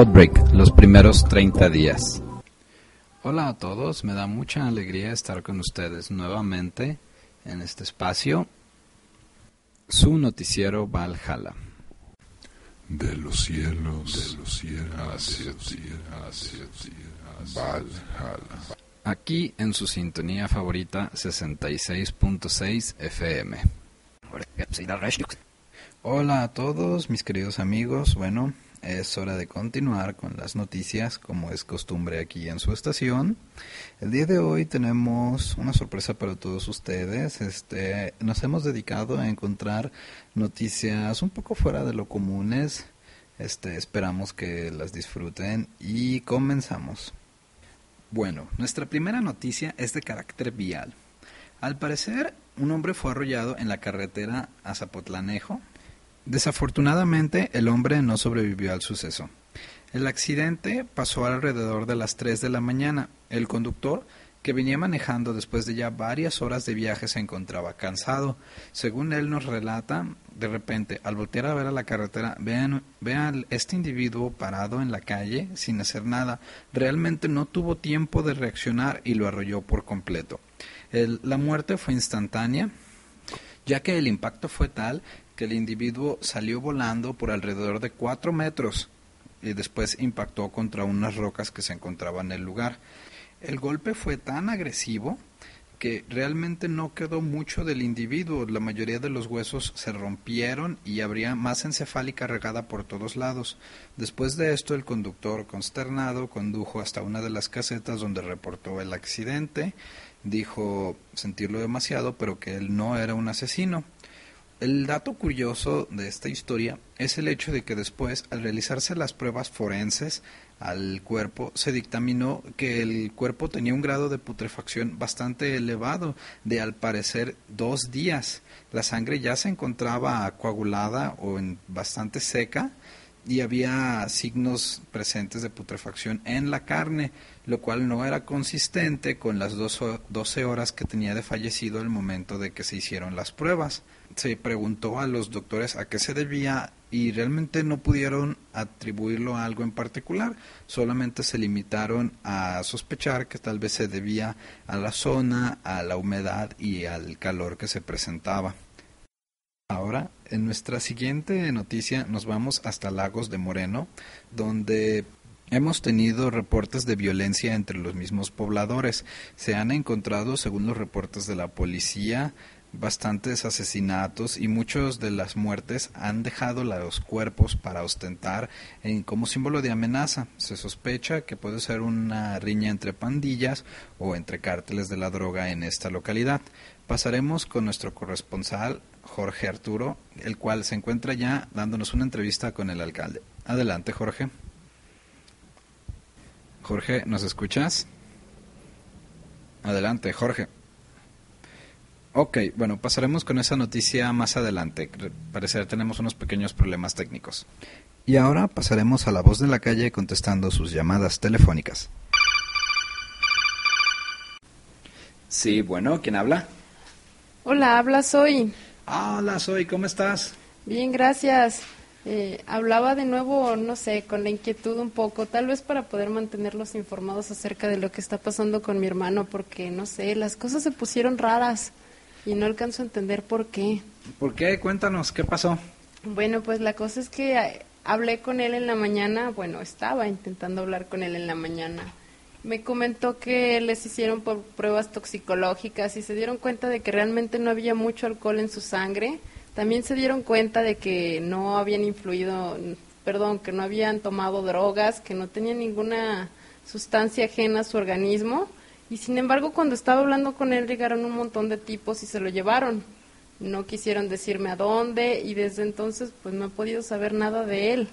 Outbreak, los primeros 30 días. Hola a todos, me da mucha alegría estar con ustedes nuevamente en este espacio. Su noticiero Valhalla. De los cielos, de los cielos, hacia ti, hacia ti, Valhalla. Aquí en su sintonía favorita 66.6 FM. Hola a todos mis queridos amigos, bueno, es hora de continuar con las noticias como es costumbre aquí en su estación. El día de hoy tenemos una sorpresa para todos ustedes. Este, nos hemos dedicado a encontrar noticias un poco fuera de lo comunes. Este, esperamos que las disfruten y comenzamos. Bueno, nuestra primera noticia es de carácter vial. Al parecer, un hombre fue arrollado en la carretera a Zapotlanejo, Desafortunadamente, el hombre no sobrevivió al suceso. El accidente pasó alrededor de las 3 de la mañana. El conductor, que venía manejando después de ya varias horas de viaje, se encontraba cansado. Según él nos relata, de repente, al voltear a ver a la carretera, vean, vean este individuo parado en la calle sin hacer nada. Realmente no tuvo tiempo de reaccionar y lo arrolló por completo. la muerte fue instantánea, ya que el impacto fue tal el individuo salió volando por alrededor de cuatro metros y después impactó contra unas rocas que se encontraban en el lugar. El golpe fue tan agresivo que realmente no quedó mucho del individuo, la mayoría de los huesos se rompieron y habría masa encefálica regada por todos lados. Después de esto, el conductor, consternado, condujo hasta una de las casetas donde reportó el accidente, dijo sentirlo demasiado, pero que él no era un asesino. El dato curioso de esta historia es el hecho de que después, al realizarse las pruebas forenses al cuerpo, se dictaminó que el cuerpo tenía un grado de putrefacción bastante elevado, de al parecer dos días. La sangre ya se encontraba coagulada o en bastante seca y había signos presentes de putrefacción en la carne, lo cual no era consistente con las 12 horas que tenía de fallecido el momento de que se hicieron las pruebas se preguntó a los doctores a qué se debía y realmente no pudieron atribuirlo a algo en particular, solamente se limitaron a sospechar que tal vez se debía a la zona, a la humedad y al calor que se presentaba. Ahora, en nuestra siguiente noticia nos vamos hasta Lagos de Moreno, donde Hemos tenido reportes de violencia entre los mismos pobladores. Se han encontrado, según los reportes de la policía, bastantes asesinatos y muchas de las muertes han dejado los cuerpos para ostentar en, como símbolo de amenaza. Se sospecha que puede ser una riña entre pandillas o entre cárteles de la droga en esta localidad. Pasaremos con nuestro corresponsal Jorge Arturo, el cual se encuentra ya dándonos una entrevista con el alcalde. Adelante, Jorge. Jorge, ¿nos escuchas? Adelante, Jorge. Ok, bueno, pasaremos con esa noticia más adelante. parecer tenemos unos pequeños problemas técnicos. Y ahora pasaremos a la voz de la calle contestando sus llamadas telefónicas. Sí, bueno, ¿quién habla? Hola, habla Soy. Ah, hola Soy, ¿cómo estás? Bien, gracias. Eh, hablaba de nuevo, no sé, con la inquietud un poco, tal vez para poder mantenerlos informados acerca de lo que está pasando con mi hermano, porque, no sé, las cosas se pusieron raras. Y no alcanzo a entender por qué. ¿Por qué? Cuéntanos, ¿qué pasó? Bueno, pues la cosa es que eh, hablé con él en la mañana, bueno, estaba intentando hablar con él en la mañana. Me comentó que les hicieron por pruebas toxicológicas y se dieron cuenta de que realmente no había mucho alcohol en su sangre. También se dieron cuenta de que no habían influido, perdón, que no habían tomado drogas, que no tenían ninguna sustancia ajena a su organismo. Y sin embargo, cuando estaba hablando con él, llegaron un montón de tipos y se lo llevaron. No quisieron decirme a dónde y desde entonces pues no he podido saber nada de él.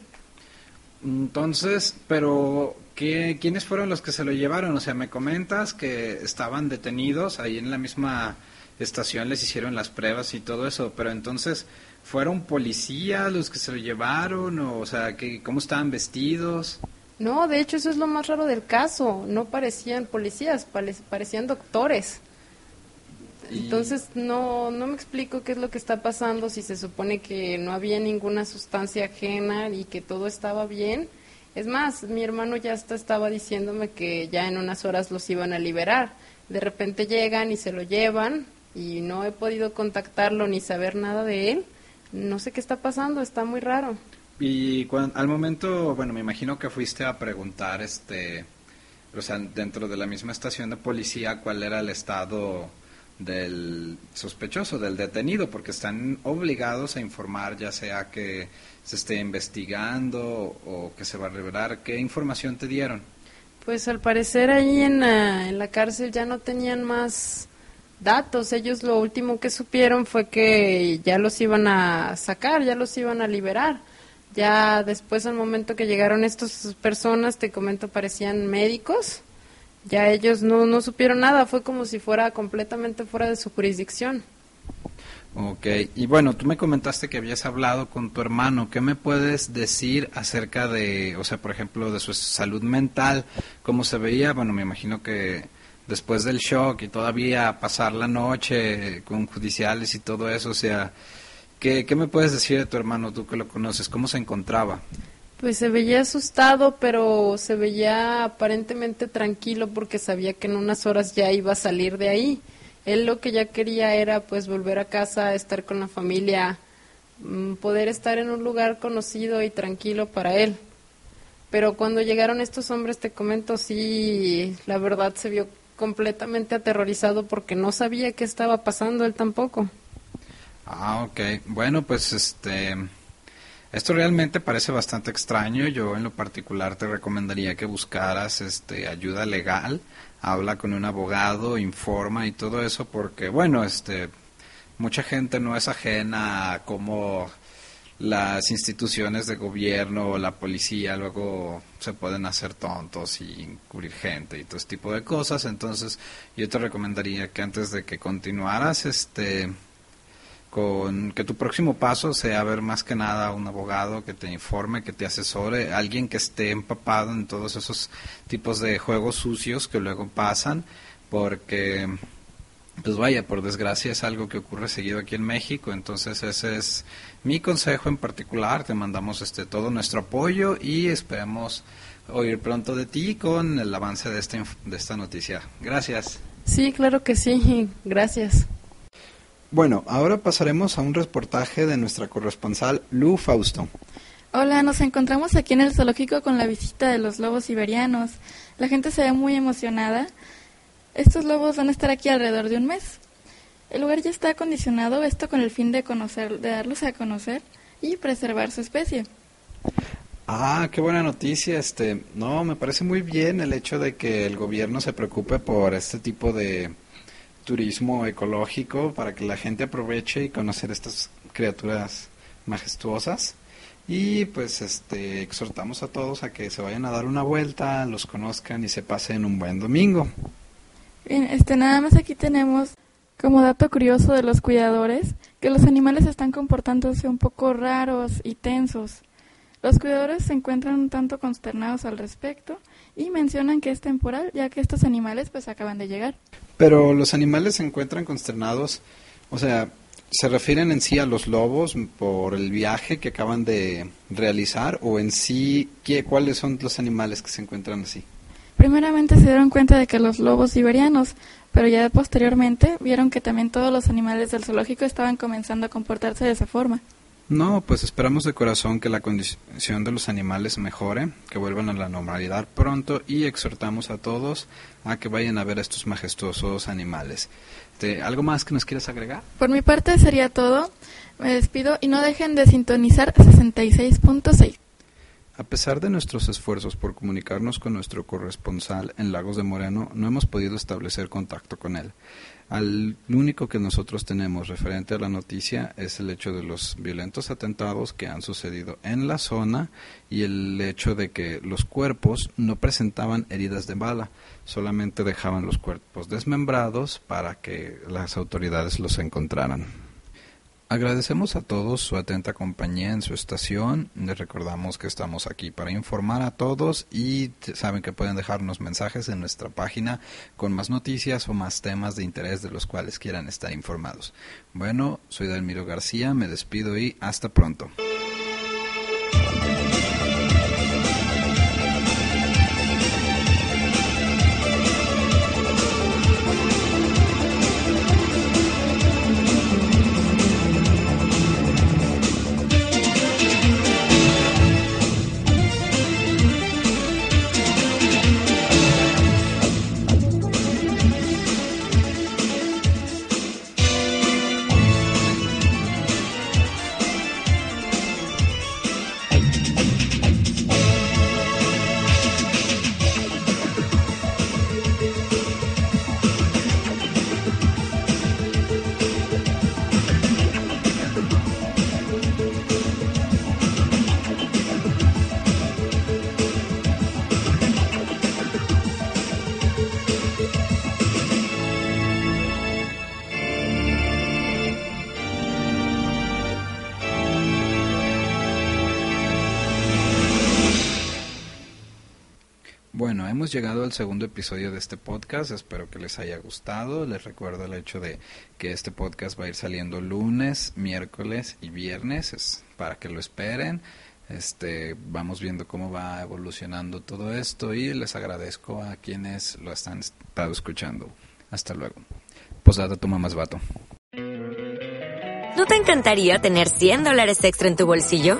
Entonces, pero ¿qué, ¿quiénes fueron los que se lo llevaron? O sea, me comentas que estaban detenidos ahí en la misma estación, les hicieron las pruebas y todo eso, pero entonces, ¿fueron policías los que se lo llevaron? O, o sea, que, ¿cómo estaban vestidos? No, de hecho eso es lo más raro del caso. No parecían policías, parecían doctores. Entonces no, no me explico qué es lo que está pasando si se supone que no había ninguna sustancia ajena y que todo estaba bien. Es más, mi hermano ya hasta estaba diciéndome que ya en unas horas los iban a liberar. De repente llegan y se lo llevan y no he podido contactarlo ni saber nada de él. No sé qué está pasando, está muy raro. Y al momento, bueno, me imagino que fuiste a preguntar, este, o sea, dentro de la misma estación de policía, cuál era el estado del sospechoso, del detenido, porque están obligados a informar, ya sea que se esté investigando o que se va a revelar. ¿Qué información te dieron? Pues al parecer ahí en en la cárcel ya no tenían más datos. Ellos lo último que supieron fue que ya los iban a sacar, ya los iban a liberar ya después, al momento que llegaron estas personas, te comento, parecían médicos. Ya ellos no, no supieron nada, fue como si fuera completamente fuera de su jurisdicción. Ok, y bueno, tú me comentaste que habías hablado con tu hermano. ¿Qué me puedes decir acerca de, o sea, por ejemplo, de su salud mental? ¿Cómo se veía? Bueno, me imagino que después del shock y todavía pasar la noche con judiciales y todo eso, o sea, ¿Qué, me puedes decir de tu hermano, tú que lo conoces? ¿Cómo se encontraba? Pues se veía asustado, pero se veía aparentemente tranquilo porque sabía que en unas horas ya iba a salir de ahí. Él lo que ya quería era pues volver a casa, estar con la familia, mm, poder estar en un lugar conocido y tranquilo para él. Pero cuando llegaron estos hombres, te comento, sí, la verdad se vio completamente aterrorizado porque no sabía qué estaba pasando él tampoco. Ah, ok. Bueno, pues este... Esto realmente parece bastante extraño. Yo en lo particular te recomendaría que buscaras este ayuda legal, habla con un abogado, informa y todo eso porque bueno, este mucha gente no es ajena a cómo las instituciones de gobierno o la policía luego se pueden hacer tontos y encubrir gente y todo ese tipo de cosas. Entonces, yo te recomendaría que antes de que continuaras este con que tu próximo paso sea ver más que nada un abogado que te informe, que te asesore, alguien que esté empapado en todos esos tipos de juegos sucios que luego pasan, porque pues vaya, por desgracia es algo que ocurre seguido aquí en México, entonces ese es mi consejo en particular, te mandamos este todo nuestro apoyo y esperemos oír pronto de ti con el avance de esta de esta noticia. Gracias. Sí, claro que sí, gracias. Bueno, ahora pasaremos a un reportaje de nuestra corresponsal Lu Fausto. Hola, nos encontramos aquí en el zoológico con la visita de los lobos siberianos. La gente se ve muy emocionada. Estos lobos van a estar aquí alrededor de un mes. El lugar ya está acondicionado, esto con el fin de conocer, de darlos a conocer y preservar su especie. Ah, qué buena noticia. Este, no, me parece muy bien el hecho de que el gobierno se preocupe por este tipo de turismo ecológico para que la gente aproveche y conocer estas criaturas majestuosas. Y pues este exhortamos a todos a que se vayan a dar una vuelta, los conozcan y se pasen un buen domingo. Bien, este nada más aquí tenemos como dato curioso de los cuidadores que los animales están comportándose un poco raros y tensos. Los cuidadores se encuentran un tanto consternados al respecto y mencionan que es temporal ya que estos animales pues acaban de llegar. Pero los animales se encuentran consternados, o sea, ¿se refieren en sí a los lobos por el viaje que acaban de realizar o en sí ¿qué, cuáles son los animales que se encuentran así? Primeramente se dieron cuenta de que los lobos siberianos, pero ya posteriormente vieron que también todos los animales del zoológico estaban comenzando a comportarse de esa forma. No, pues esperamos de corazón que la condición de los animales mejore, que vuelvan a la normalidad pronto y exhortamos a todos a que vayan a ver a estos majestuosos animales. ¿Algo más que nos quieras agregar? Por mi parte sería todo. Me despido y no dejen de sintonizar 66.6. A pesar de nuestros esfuerzos por comunicarnos con nuestro corresponsal en Lagos de Moreno, no hemos podido establecer contacto con él. Al único que nosotros tenemos referente a la noticia es el hecho de los violentos atentados que han sucedido en la zona y el hecho de que los cuerpos no presentaban heridas de bala, solamente dejaban los cuerpos desmembrados para que las autoridades los encontraran. Agradecemos a todos su atenta compañía en su estación. Les recordamos que estamos aquí para informar a todos y saben que pueden dejarnos mensajes en nuestra página con más noticias o más temas de interés de los cuales quieran estar informados. Bueno, soy Dalmiro García, me despido y hasta pronto. Llegado al segundo episodio de este podcast. Espero que les haya gustado. Les recuerdo el hecho de que este podcast va a ir saliendo lunes, miércoles y viernes es para que lo esperen. Este, vamos viendo cómo va evolucionando todo esto y les agradezco a quienes lo están estado escuchando. Hasta luego. Posada toma más vato. ¿No te encantaría tener 100 dólares extra en tu bolsillo?